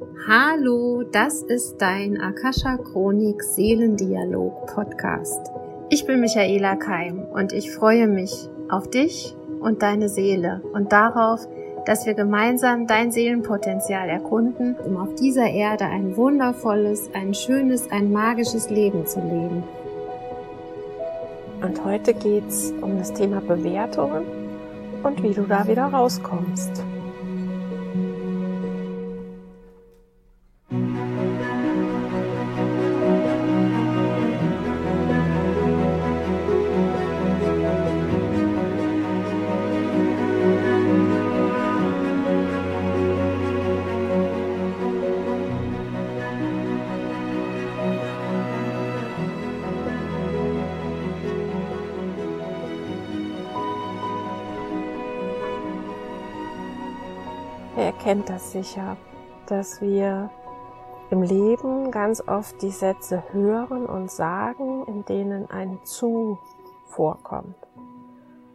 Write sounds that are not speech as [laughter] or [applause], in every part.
Hallo, das ist dein Akasha Chronik Seelendialog Podcast. Ich bin Michaela Keim und ich freue mich auf dich und deine Seele und darauf, dass wir gemeinsam dein Seelenpotenzial erkunden, um auf dieser Erde ein wundervolles, ein schönes, ein magisches Leben zu leben. Und heute geht es um das Thema Bewertungen und wie du da wieder rauskommst. Kennt das sicher, dass wir im Leben ganz oft die Sätze hören und sagen, in denen ein zu vorkommt.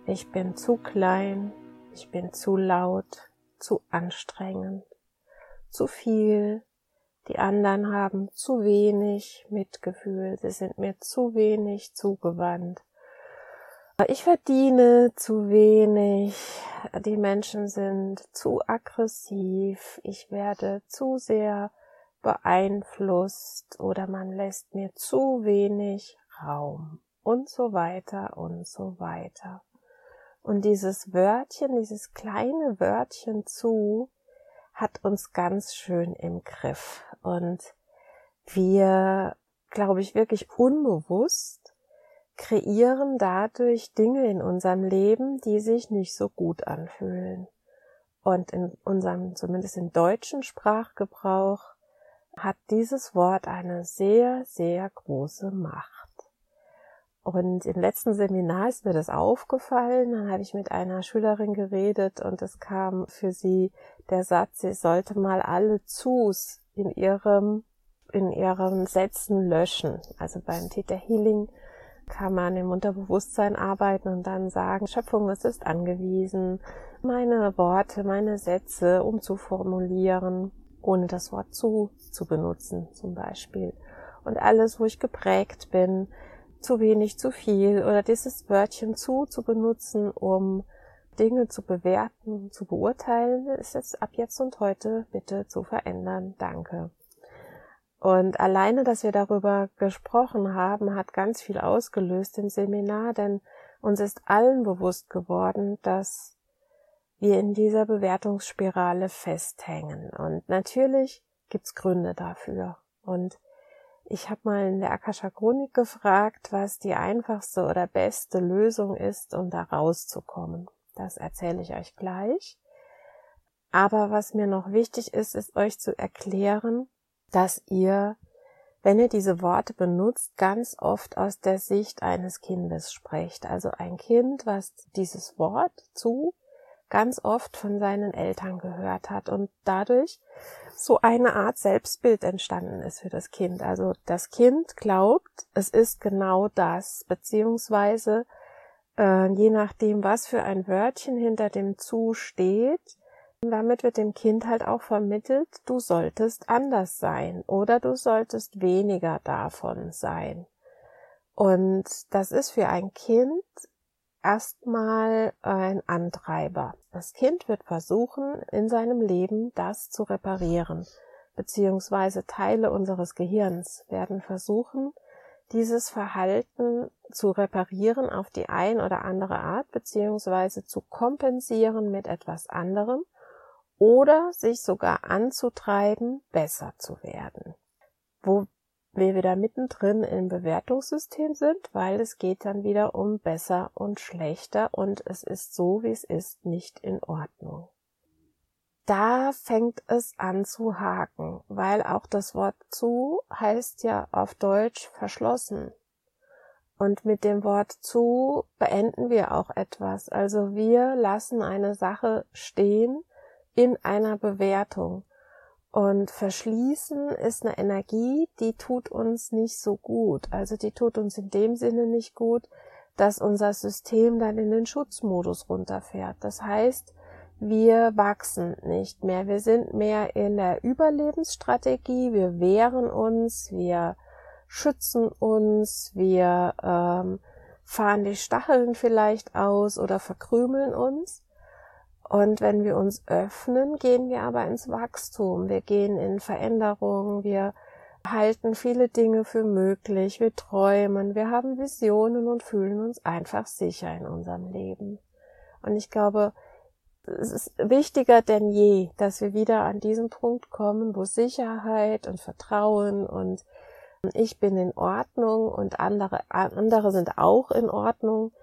Ich bin zu klein, ich bin zu laut, zu anstrengend, zu viel, die anderen haben zu wenig Mitgefühl, sie sind mir zu wenig zugewandt, ich verdiene zu wenig, die Menschen sind zu aggressiv, ich werde zu sehr beeinflusst oder man lässt mir zu wenig Raum und so weiter und so weiter. Und dieses Wörtchen, dieses kleine Wörtchen zu, hat uns ganz schön im Griff. Und wir, glaube ich, wirklich unbewusst kreieren dadurch Dinge in unserem Leben, die sich nicht so gut anfühlen. Und in unserem, zumindest im deutschen Sprachgebrauch, hat dieses Wort eine sehr, sehr große Macht. Und im letzten Seminar ist mir das aufgefallen. Dann habe ich mit einer Schülerin geredet und es kam für sie der Satz, sie sollte mal alle Zus in ihrem, in ihren Sätzen löschen. Also beim Theta Healing kann man im Unterbewusstsein arbeiten und dann sagen, Schöpfung, es ist angewiesen, meine Worte, meine Sätze umzuformulieren, ohne das Wort zu zu benutzen zum Beispiel. Und alles, wo ich geprägt bin, zu wenig, zu viel oder dieses Wörtchen zu zu benutzen, um Dinge zu bewerten, zu beurteilen, ist jetzt ab jetzt und heute bitte zu verändern. Danke. Und alleine, dass wir darüber gesprochen haben, hat ganz viel ausgelöst im Seminar, denn uns ist allen bewusst geworden, dass wir in dieser Bewertungsspirale festhängen. Und natürlich gibt's Gründe dafür. Und ich habe mal in der Akasha Chronik gefragt, was die einfachste oder beste Lösung ist, um da rauszukommen. Das erzähle ich euch gleich. Aber was mir noch wichtig ist, ist euch zu erklären, dass ihr, wenn ihr diese Worte benutzt, ganz oft aus der Sicht eines Kindes sprecht. Also ein Kind, was dieses Wort zu ganz oft von seinen Eltern gehört hat und dadurch so eine Art Selbstbild entstanden ist für das Kind. Also das Kind glaubt, es ist genau das, beziehungsweise äh, je nachdem, was für ein Wörtchen hinter dem zu steht, damit wird dem Kind halt auch vermittelt, du solltest anders sein oder du solltest weniger davon sein. Und das ist für ein Kind erstmal ein Antreiber. Das Kind wird versuchen, in seinem Leben das zu reparieren, beziehungsweise Teile unseres Gehirns werden versuchen, dieses Verhalten zu reparieren auf die ein oder andere Art, beziehungsweise zu kompensieren mit etwas anderem, oder sich sogar anzutreiben, besser zu werden. Wo wir wieder mittendrin im Bewertungssystem sind, weil es geht dann wieder um besser und schlechter und es ist so, wie es ist, nicht in Ordnung. Da fängt es an zu haken, weil auch das Wort zu heißt ja auf Deutsch verschlossen. Und mit dem Wort zu beenden wir auch etwas. Also wir lassen eine Sache stehen, in einer Bewertung. Und verschließen ist eine Energie, die tut uns nicht so gut. Also die tut uns in dem Sinne nicht gut, dass unser System dann in den Schutzmodus runterfährt. Das heißt, wir wachsen nicht mehr. Wir sind mehr in der Überlebensstrategie. Wir wehren uns, wir schützen uns, wir ähm, fahren die Stacheln vielleicht aus oder verkrümeln uns. Und wenn wir uns öffnen, gehen wir aber ins Wachstum. Wir gehen in Veränderung. Wir halten viele Dinge für möglich. Wir träumen. Wir haben Visionen und fühlen uns einfach sicher in unserem Leben. Und ich glaube, es ist wichtiger denn je, dass wir wieder an diesen Punkt kommen, wo Sicherheit und Vertrauen und ich bin in Ordnung und andere, andere sind auch in Ordnung,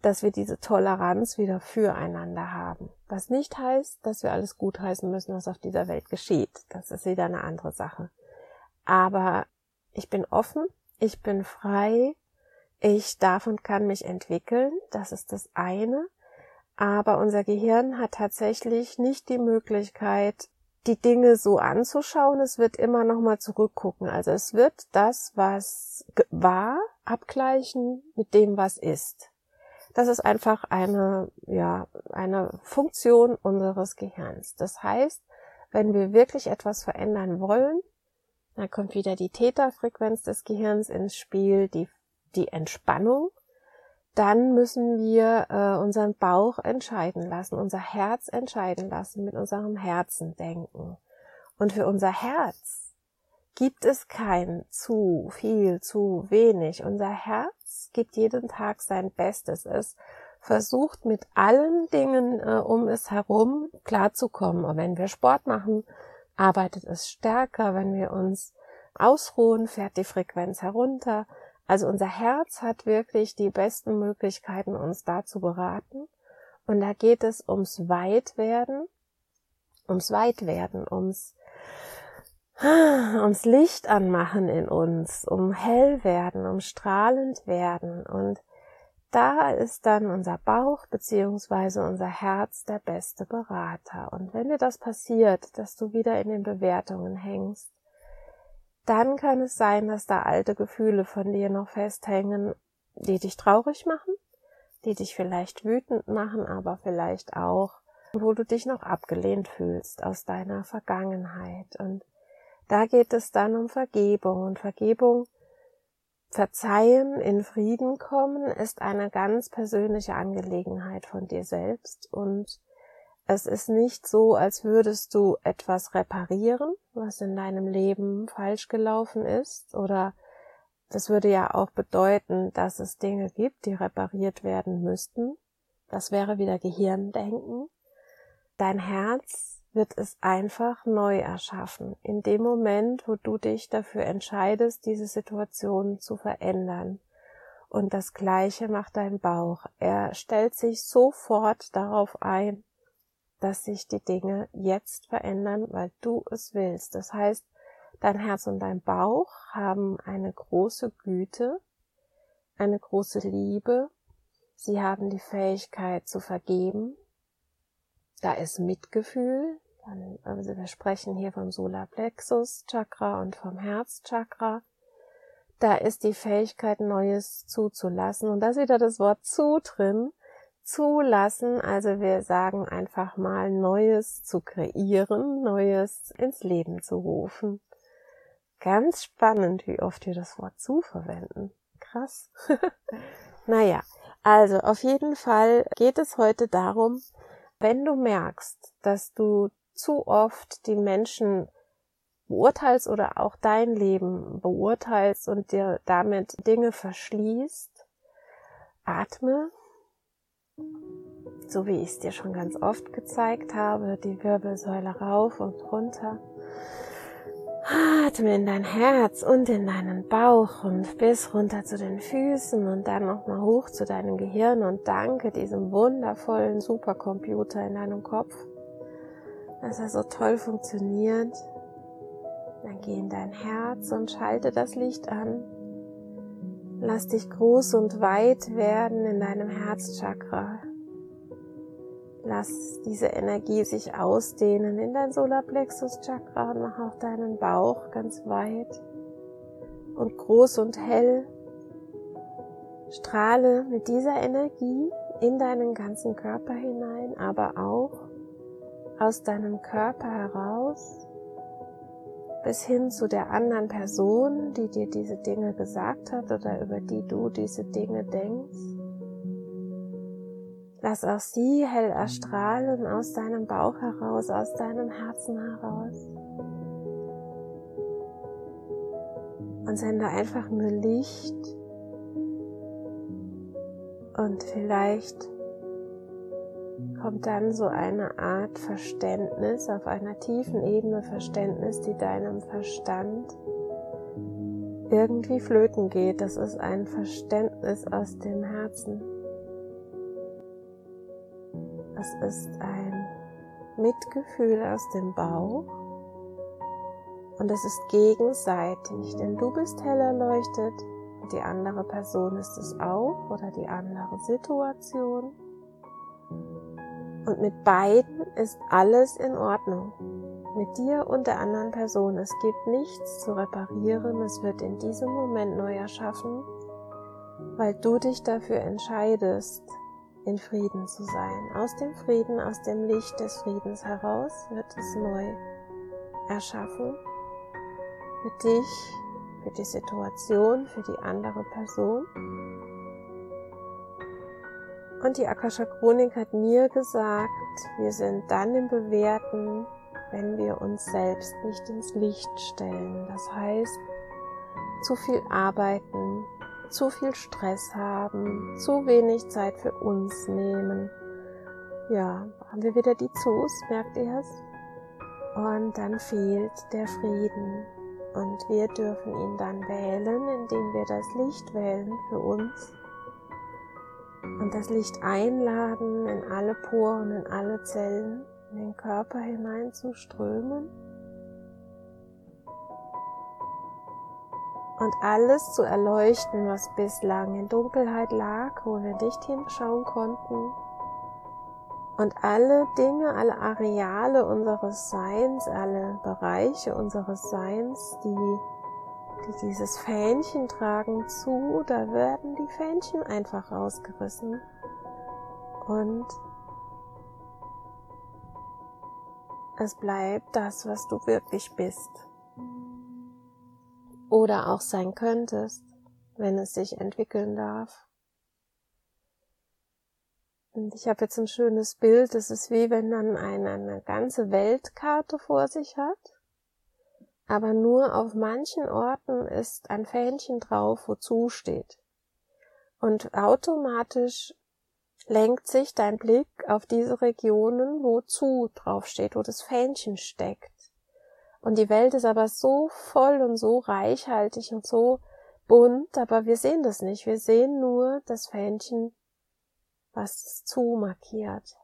dass wir diese Toleranz wieder füreinander haben. Was nicht heißt, dass wir alles gutheißen müssen, was auf dieser Welt geschieht. Das ist wieder eine andere Sache. Aber ich bin offen, ich bin frei, ich darf und kann mich entwickeln, das ist das eine. Aber unser Gehirn hat tatsächlich nicht die Möglichkeit, die Dinge so anzuschauen. Es wird immer noch mal zurückgucken. Also es wird das, was war, abgleichen mit dem, was ist. Das ist einfach eine, ja, eine Funktion unseres Gehirns. Das heißt, wenn wir wirklich etwas verändern wollen, dann kommt wieder die Täterfrequenz des Gehirns ins Spiel, die, die Entspannung dann müssen wir äh, unseren Bauch entscheiden lassen, unser Herz entscheiden lassen, mit unserem Herzen denken. Und für unser Herz gibt es kein zu viel, zu wenig. Unser Herz gibt jeden Tag sein Bestes. Es versucht mit allen Dingen äh, um es herum klarzukommen. Und wenn wir Sport machen, arbeitet es stärker. Wenn wir uns ausruhen, fährt die Frequenz herunter. Also unser Herz hat wirklich die besten Möglichkeiten, uns da zu beraten. Und da geht es ums Weitwerden, ums Weitwerden, ums, ums Licht anmachen in uns, um hell werden, um strahlend werden. Und da ist dann unser Bauch beziehungsweise unser Herz der beste Berater. Und wenn dir das passiert, dass du wieder in den Bewertungen hängst, dann kann es sein, dass da alte Gefühle von dir noch festhängen, die dich traurig machen, die dich vielleicht wütend machen, aber vielleicht auch, wo du dich noch abgelehnt fühlst aus deiner Vergangenheit. Und da geht es dann um Vergebung. Und Vergebung, Verzeihen, in Frieden kommen, ist eine ganz persönliche Angelegenheit von dir selbst und es ist nicht so, als würdest du etwas reparieren, was in deinem Leben falsch gelaufen ist, oder das würde ja auch bedeuten, dass es Dinge gibt, die repariert werden müssten. Das wäre wieder Gehirndenken. Dein Herz wird es einfach neu erschaffen, in dem Moment, wo du dich dafür entscheidest, diese Situation zu verändern. Und das Gleiche macht dein Bauch. Er stellt sich sofort darauf ein, dass sich die Dinge jetzt verändern, weil du es willst. Das heißt, dein Herz und dein Bauch haben eine große Güte, eine große Liebe. Sie haben die Fähigkeit zu vergeben. Da ist Mitgefühl. Also wir sprechen hier vom Solarplexus Chakra und vom Herzchakra. Da ist die Fähigkeit, Neues zuzulassen. Und da ist wieder das Wort zu drin zulassen. Also wir sagen einfach mal Neues zu kreieren, Neues ins Leben zu rufen. Ganz spannend, wie oft wir das Wort zu verwenden. Krass. [laughs] naja, also auf jeden Fall geht es heute darum, wenn du merkst, dass du zu oft die Menschen beurteilst oder auch dein Leben beurteilst und dir damit Dinge verschließt, atme so wie ich es dir schon ganz oft gezeigt habe, die Wirbelsäule rauf und runter. Atme in dein Herz und in deinen Bauch und bis runter zu den Füßen und dann nochmal hoch zu deinem Gehirn und danke diesem wundervollen Supercomputer in deinem Kopf, dass er so toll funktioniert. Dann geh in dein Herz und schalte das Licht an. Lass dich groß und weit werden in deinem Herzchakra. Lass diese Energie sich ausdehnen in dein Solarplexus Chakra und mach auch deinen Bauch ganz weit und groß und hell. Strahle mit dieser Energie in deinen ganzen Körper hinein, aber auch aus deinem Körper heraus bis hin zu der anderen Person, die dir diese Dinge gesagt hat oder über die du diese Dinge denkst. Lass auch sie hell erstrahlen aus deinem Bauch heraus, aus deinem Herzen heraus. Und sende einfach nur Licht und vielleicht kommt dann so eine Art Verständnis, auf einer tiefen Ebene Verständnis, die deinem Verstand irgendwie flöten geht. Das ist ein Verständnis aus dem Herzen. Es ist ein Mitgefühl aus dem Bauch und es ist gegenseitig, denn du bist hell erleuchtet und die andere Person ist es auch oder die andere Situation. Und mit beiden ist alles in Ordnung. Mit dir und der anderen Person. Es gibt nichts zu reparieren. Es wird in diesem Moment neu erschaffen, weil du dich dafür entscheidest, in Frieden zu sein. Aus dem Frieden, aus dem Licht des Friedens heraus wird es neu erschaffen. Für dich, für die Situation, für die andere Person. Und die Akasha Chronik hat mir gesagt, wir sind dann im Bewerten, wenn wir uns selbst nicht ins Licht stellen. Das heißt, zu viel arbeiten, zu viel Stress haben, zu wenig Zeit für uns nehmen. Ja, haben wir wieder die Zoos, merkt ihr es? Und dann fehlt der Frieden. Und wir dürfen ihn dann wählen, indem wir das Licht wählen für uns und das Licht einladen, in alle Poren, in alle Zellen, in den Körper hinein zu strömen. Und alles zu erleuchten, was bislang in Dunkelheit lag, wo wir nicht hinschauen konnten. Und alle Dinge, alle Areale unseres Seins, alle Bereiche unseres Seins, die die dieses Fähnchen tragen, zu, da werden die Fähnchen einfach rausgerissen. Und es bleibt das, was du wirklich bist. Oder auch sein könntest, wenn es sich entwickeln darf. Und ich habe jetzt ein schönes Bild, es ist wie wenn man eine, eine ganze Weltkarte vor sich hat aber nur auf manchen Orten ist ein Fähnchen drauf, wozu steht. Und automatisch lenkt sich dein Blick auf diese Regionen, wo zu draufsteht, wo das Fähnchen steckt. Und die Welt ist aber so voll und so reichhaltig und so bunt, aber wir sehen das nicht. Wir sehen nur das Fähnchen, was zu markiert.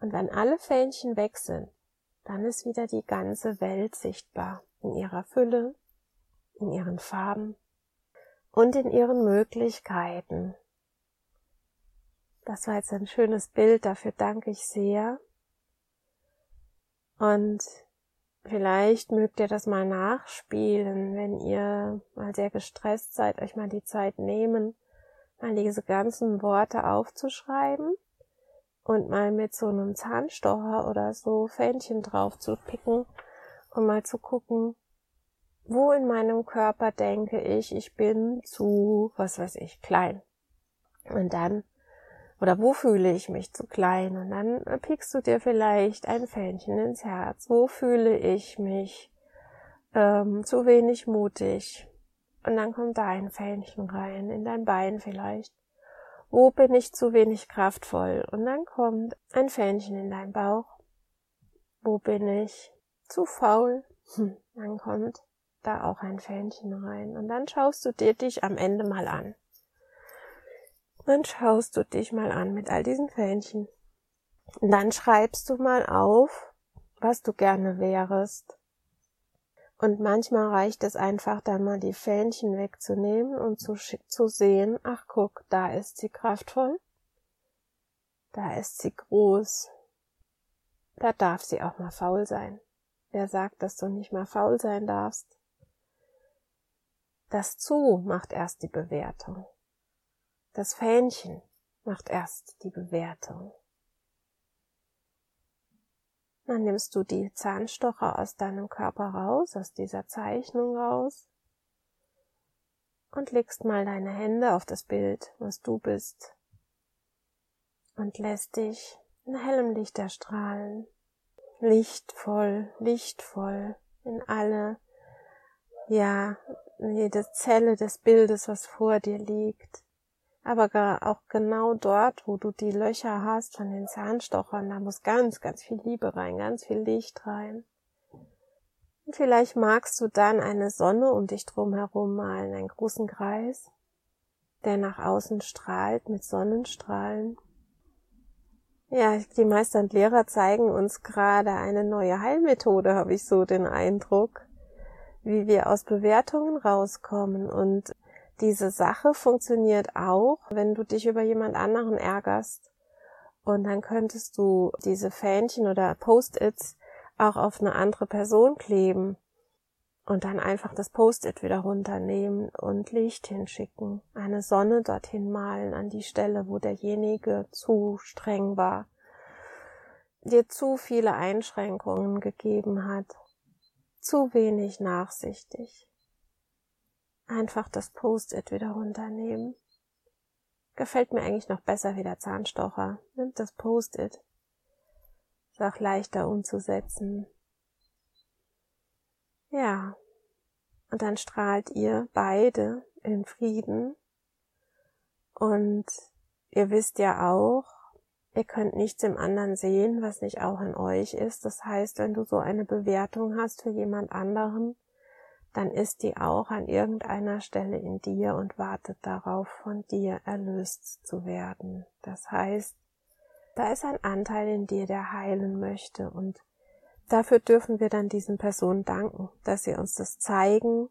Und wenn alle Fähnchen weg sind, dann ist wieder die ganze Welt sichtbar in ihrer Fülle, in ihren Farben und in ihren Möglichkeiten. Das war jetzt ein schönes Bild, dafür danke ich sehr. Und vielleicht mögt ihr das mal nachspielen, wenn ihr mal sehr gestresst seid, euch mal die Zeit nehmen, mal diese ganzen Worte aufzuschreiben und mal mit so einem Zahnstocher oder so Fähnchen drauf zu picken und mal zu gucken, wo in meinem Körper denke ich, ich bin zu, was weiß ich, klein. Und dann, oder wo fühle ich mich zu klein? Und dann pickst du dir vielleicht ein Fähnchen ins Herz. Wo fühle ich mich ähm, zu wenig mutig? Und dann kommt da ein Fähnchen rein, in dein Bein vielleicht. Wo bin ich zu wenig kraftvoll? Und dann kommt ein Fähnchen in deinen Bauch. Wo bin ich zu faul? Hm, dann kommt da auch ein Fähnchen rein. Und dann schaust du dir dich am Ende mal an. Dann schaust du dich mal an mit all diesen Fähnchen. Und dann schreibst du mal auf, was du gerne wärest. Und manchmal reicht es einfach dann mal die Fähnchen wegzunehmen und zu, zu sehen, ach guck, da ist sie kraftvoll, da ist sie groß, da darf sie auch mal faul sein. Wer sagt, dass du nicht mal faul sein darfst? Das zu macht erst die Bewertung. Das Fähnchen macht erst die Bewertung. Dann nimmst du die Zahnstocher aus deinem Körper raus, aus dieser Zeichnung raus und legst mal deine Hände auf das Bild, was du bist und lässt dich in hellem Licht erstrahlen. Lichtvoll, lichtvoll in alle, ja, jede Zelle des Bildes, was vor dir liegt. Aber auch genau dort, wo du die Löcher hast von den Zahnstochern, da muss ganz, ganz viel Liebe rein, ganz viel Licht rein. Und vielleicht magst du dann eine Sonne um dich drum herum malen, einen großen Kreis, der nach außen strahlt mit Sonnenstrahlen. Ja, die Meister und Lehrer zeigen uns gerade eine neue Heilmethode, habe ich so den Eindruck, wie wir aus Bewertungen rauskommen. Und diese Sache funktioniert auch, wenn du dich über jemand anderen ärgerst. Und dann könntest du diese Fähnchen oder Post-its auch auf eine andere Person kleben und dann einfach das Post-it wieder runternehmen und Licht hinschicken, eine Sonne dorthin malen an die Stelle, wo derjenige zu streng war, dir zu viele Einschränkungen gegeben hat, zu wenig nachsichtig. Einfach das Post-it wieder runternehmen. Gefällt mir eigentlich noch besser wie der Zahnstocher. Nimmt das Post-it ist auch leichter umzusetzen. Ja, und dann strahlt ihr beide in Frieden und ihr wisst ja auch, ihr könnt nichts im anderen sehen, was nicht auch in euch ist. Das heißt, wenn du so eine Bewertung hast für jemand anderen, dann ist die auch an irgendeiner Stelle in dir und wartet darauf, von dir erlöst zu werden. Das heißt, da ist ein Anteil in dir, der heilen möchte und dafür dürfen wir dann diesen Personen danken, dass sie uns das zeigen,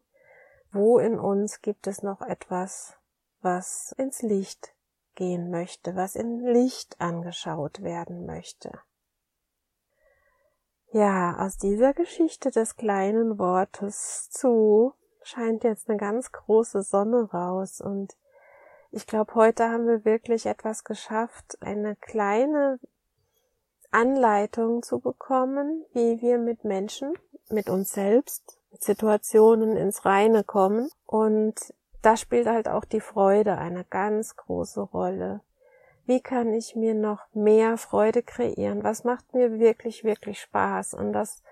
wo in uns gibt es noch etwas, was ins Licht gehen möchte, was in Licht angeschaut werden möchte. Ja, aus dieser Geschichte des kleinen Wortes zu scheint jetzt eine ganz große Sonne raus und ich glaube, heute haben wir wirklich etwas geschafft, eine kleine Anleitung zu bekommen, wie wir mit Menschen, mit uns selbst, mit Situationen ins Reine kommen. Und da spielt halt auch die Freude eine ganz große Rolle. Wie kann ich mir noch mehr Freude kreieren? Was macht mir wirklich, wirklich Spaß? Und das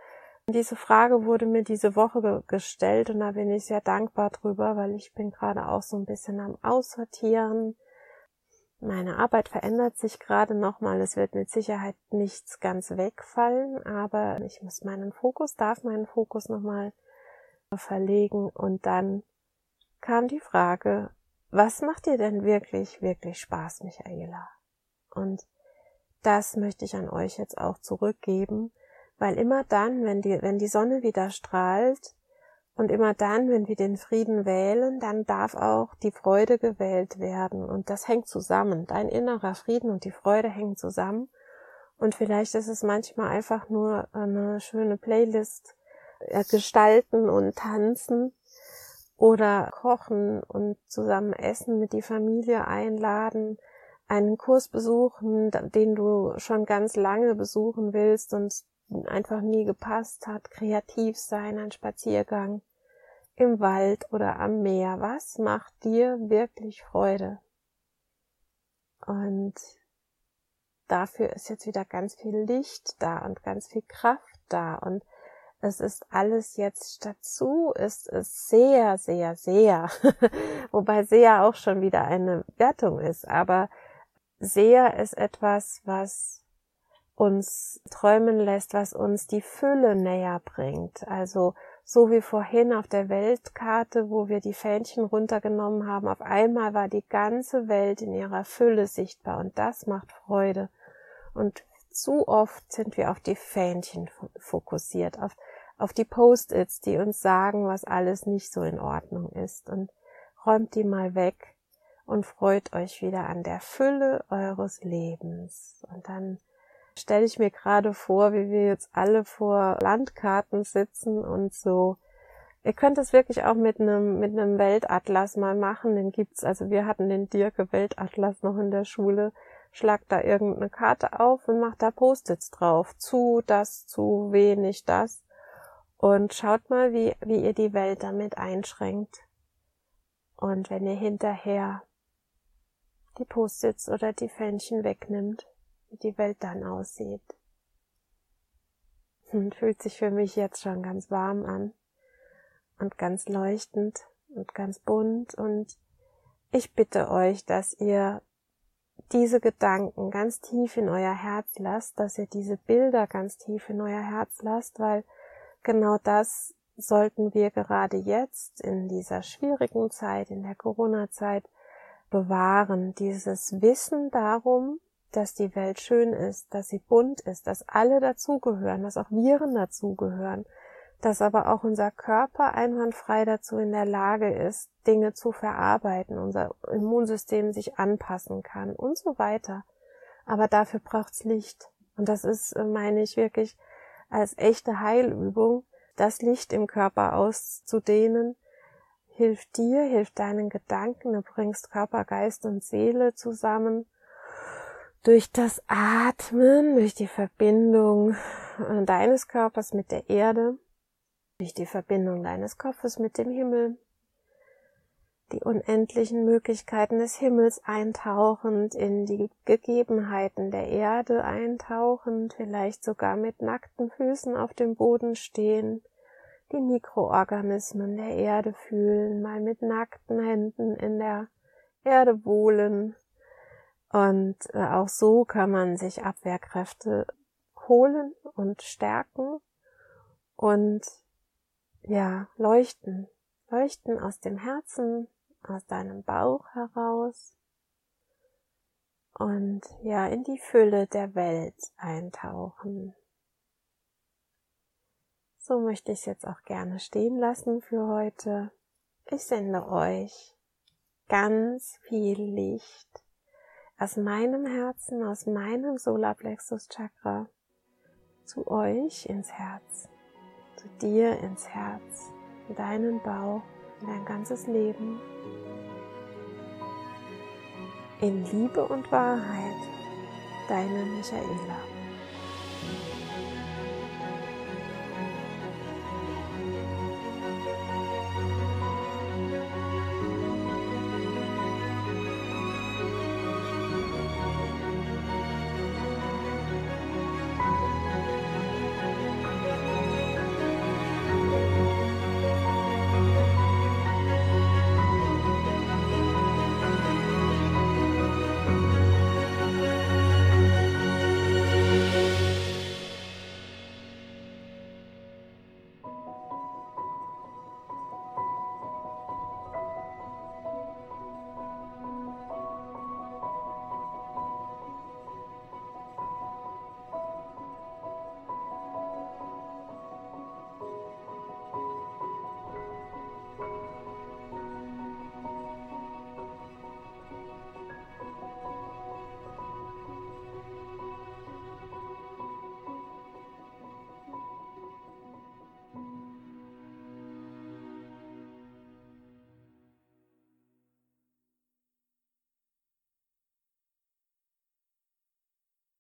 diese Frage wurde mir diese Woche gestellt und da bin ich sehr dankbar drüber, weil ich bin gerade auch so ein bisschen am Aussortieren. Meine Arbeit verändert sich gerade nochmal. Es wird mit Sicherheit nichts ganz wegfallen, aber ich muss meinen Fokus, darf meinen Fokus nochmal verlegen und dann kam die Frage, was macht dir denn wirklich, wirklich Spaß, Michaela? Und das möchte ich an euch jetzt auch zurückgeben weil immer dann, wenn die, wenn die Sonne wieder strahlt und immer dann, wenn wir den Frieden wählen, dann darf auch die Freude gewählt werden. Und das hängt zusammen. Dein innerer Frieden und die Freude hängen zusammen. Und vielleicht ist es manchmal einfach nur eine schöne Playlist äh, gestalten und tanzen oder kochen und zusammen essen, mit die Familie einladen, einen Kurs besuchen, den du schon ganz lange besuchen willst und einfach nie gepasst hat, kreativ sein, ein Spaziergang im Wald oder am Meer. Was macht dir wirklich Freude? Und dafür ist jetzt wieder ganz viel Licht da und ganz viel Kraft da und es ist alles jetzt dazu, ist es sehr, sehr, sehr, [laughs] wobei sehr auch schon wieder eine Wertung ist, aber sehr ist etwas, was uns träumen lässt, was uns die Fülle näher bringt. Also so wie vorhin auf der Weltkarte, wo wir die Fähnchen runtergenommen haben, auf einmal war die ganze Welt in ihrer Fülle sichtbar und das macht Freude. Und zu oft sind wir auf die Fähnchen fokussiert, auf, auf die Post-its, die uns sagen, was alles nicht so in Ordnung ist. Und räumt die mal weg und freut euch wieder an der Fülle eures Lebens. Und dann stelle ich mir gerade vor, wie wir jetzt alle vor Landkarten sitzen und so. Ihr könnt es wirklich auch mit einem, mit einem Weltatlas mal machen. Den gibt's, also wir hatten den Dirke Weltatlas noch in der Schule. schlagt da irgendeine Karte auf und macht da Post-its drauf. Zu, das, zu, wenig, das. Und schaut mal, wie, wie ihr die Welt damit einschränkt. Und wenn ihr hinterher die Post-its oder die Fännchen wegnimmt, wie die Welt dann aussieht. Hm, fühlt sich für mich jetzt schon ganz warm an und ganz leuchtend und ganz bunt und ich bitte euch, dass ihr diese Gedanken ganz tief in euer Herz lasst, dass ihr diese Bilder ganz tief in euer Herz lasst, weil genau das sollten wir gerade jetzt in dieser schwierigen Zeit, in der Corona-Zeit bewahren, dieses Wissen darum, dass die Welt schön ist, dass sie bunt ist, dass alle dazugehören, dass auch Viren dazugehören, dass aber auch unser Körper einwandfrei dazu in der Lage ist, Dinge zu verarbeiten, unser Immunsystem sich anpassen kann und so weiter. Aber dafür braucht's Licht. Und das ist, äh, meine ich, wirklich als echte Heilübung, das Licht im Körper auszudehnen, hilft dir, hilft deinen Gedanken, du bringst Körper, Geist und Seele zusammen. Durch das Atmen, durch die Verbindung äh, deines Körpers mit der Erde, durch die Verbindung deines Kopfes mit dem Himmel, die unendlichen Möglichkeiten des Himmels eintauchend, in die Gegebenheiten der Erde eintauchend, vielleicht sogar mit nackten Füßen auf dem Boden stehen, die Mikroorganismen der Erde fühlen, mal mit nackten Händen in der Erde wohlen. Und äh, auch so kann man sich Abwehrkräfte holen und stärken und ja, leuchten, leuchten aus dem Herzen, aus deinem Bauch heraus und ja, in die Fülle der Welt eintauchen. So möchte ich es jetzt auch gerne stehen lassen für heute. Ich sende euch ganz viel Licht aus meinem Herzen, aus meinem Solarplexus Chakra zu euch ins Herz zu dir ins Herz, in deinen Bauch, dein ganzes Leben. In Liebe und Wahrheit, deine Michaela.